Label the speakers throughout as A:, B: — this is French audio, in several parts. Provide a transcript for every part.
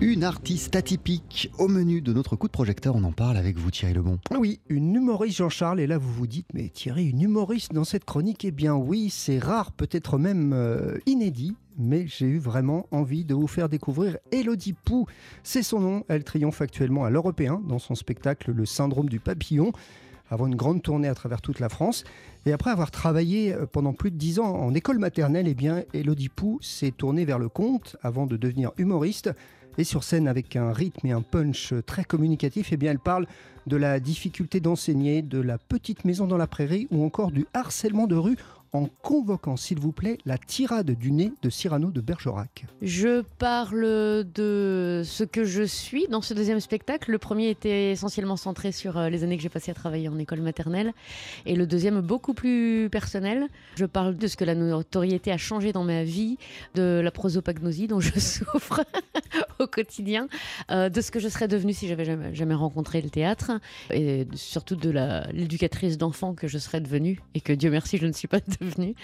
A: Une artiste atypique au menu de notre coup de projecteur, on en parle avec vous Thierry Lebon.
B: Oui, une humoriste Jean-Charles, et là vous vous dites, mais Thierry, une humoriste dans cette chronique, eh bien oui, c'est rare, peut-être même euh, inédit, mais j'ai eu vraiment envie de vous faire découvrir Elodie Pou. C'est son nom, elle triomphe actuellement à l'Européen dans son spectacle Le syndrome du papillon avant une grande tournée à travers toute la France. Et après avoir travaillé euh, pendant plus de dix ans en école maternelle, eh bien, Elodie Pou s'est tournée vers le conte avant de devenir humoriste. Et sur scène, avec un rythme et un punch très communicatif, eh bien, elle parle de la difficulté d'enseigner, de la petite maison dans la prairie ou encore du harcèlement de rue en convoquant, s'il vous plaît, la tirade du nez de Cyrano de Bergerac.
C: Je parle de ce que je suis dans ce deuxième spectacle. Le premier était essentiellement centré sur euh, les années que j'ai passées à travailler en école maternelle et le deuxième beaucoup plus personnel. Je parle de ce que la notoriété a changé dans ma vie, de la prosopagnosie dont je souffre au quotidien, euh, de ce que je serais devenue si j'avais jamais, jamais rencontré le théâtre et surtout de l'éducatrice d'enfants que je serais devenue et que Dieu merci je ne suis pas devenu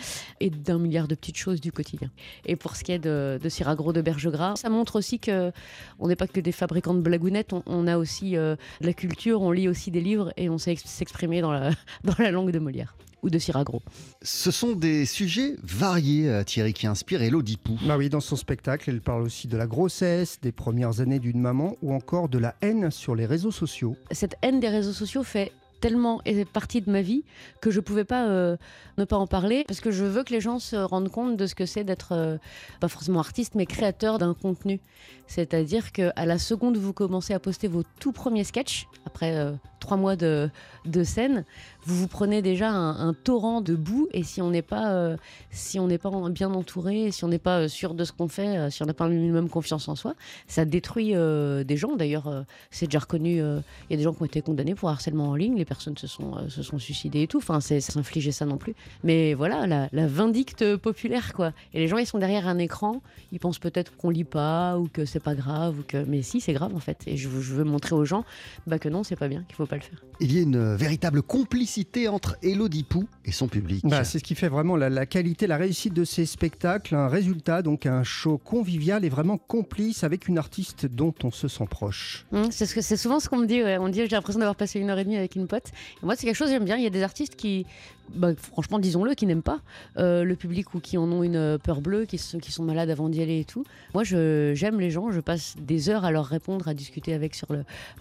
C: et d'un milliard de petites choses du quotidien. Et pour ce qui est de, de Ciragro de Bergegras, ça montre aussi que on n'est pas que des fabricants de blagounettes, on, a aussi euh, de la culture, on lit aussi des livres et on sait s'exprimer dans la langue de Molière ou de Ciragro.
A: Ce sont des sujets variés, euh, Thierry, qui inspirent Elodie Pou.
B: Bah oui, dans son spectacle, elle parle aussi de la grossesse, des premières années d'une maman ou encore de la haine sur les réseaux sociaux.
C: Cette haine des réseaux sociaux fait tellement partie de ma vie que je pouvais pas euh, ne pas en parler parce que je veux que les gens se rendent compte de ce que c'est d'être euh, pas forcément artiste mais créateur d'un contenu. C'est-à-dire que à la seconde où vous commencez à poster vos tout premiers sketchs après euh, trois mois de, de scène, vous vous prenez déjà un, torrent de boue et si on n'est pas si on n'est pas bien entouré, si on n'est pas sûr de ce qu'on fait, si on n'a pas un minimum confiance en soi, ça détruit des gens. D'ailleurs, c'est déjà reconnu. Il y a des gens qui ont été condamnés pour harcèlement en ligne. Les personnes se sont, euh, se sont suicidées et tout. Enfin, c'est s'infliger ça non plus. Mais voilà, la, la, vindicte populaire, quoi. Et les gens, ils sont derrière un écran, ils pensent peut-être qu'on lit pas ou que c'est pas grave ou que. Mais si, c'est grave en fait. Et je, je, veux montrer aux gens bah, que non, c'est pas bien, qu'il faut pas le faire.
A: Il y a une véritable complicité entre Elodie Pou et son public.
B: Bah, c'est ce qui fait vraiment la, la, qualité, la réussite de ces spectacles. Un résultat, donc un show convivial et vraiment complice avec une artiste dont on se sent proche.
C: Mmh, c'est ce c'est souvent ce qu'on me dit. On dit j'ai l'impression d'avoir passé une heure et demie avec une pote moi, c'est quelque chose que j'aime bien. Il y a des artistes qui, bah, franchement, disons-le, qui n'aiment pas euh, le public ou qui en ont une euh, peur bleue, qui sont, qui sont malades avant d'y aller et tout. Moi, j'aime les gens. Je passe des heures à leur répondre, à discuter avec sur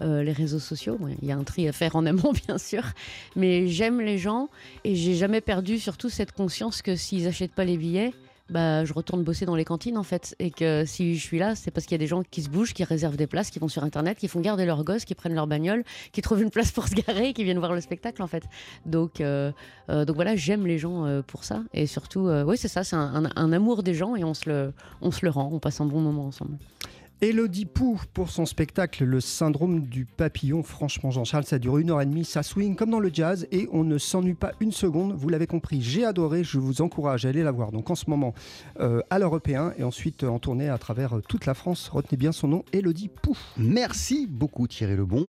C: euh, les réseaux sociaux. Il y a un tri à faire en amont, bien sûr. Mais j'aime les gens et j'ai jamais perdu surtout cette conscience que s'ils achètent pas les billets, bah, je retourne bosser dans les cantines en fait. Et que si je suis là, c'est parce qu'il y a des gens qui se bougent, qui réservent des places, qui vont sur internet, qui font garder leurs gosses, qui prennent leur bagnole, qui trouvent une place pour se garer, qui viennent voir le spectacle en fait. Donc, euh, euh, donc voilà, j'aime les gens euh, pour ça. Et surtout, oui, c'est ça, c'est un, un, amour des gens et on se, le, on se le rend, on passe un bon moment ensemble.
B: Elodie Pou pour son spectacle Le syndrome du papillon. Franchement, Jean-Charles, ça dure une heure et demie, ça swing comme dans le jazz et on ne s'ennuie pas une seconde. Vous l'avez compris, j'ai adoré. Je vous encourage à aller la voir. Donc en ce moment euh, à l'Européen et ensuite en tournée à travers toute la France. Retenez bien son nom, Elodie Pou.
A: Merci beaucoup Thierry Lebon.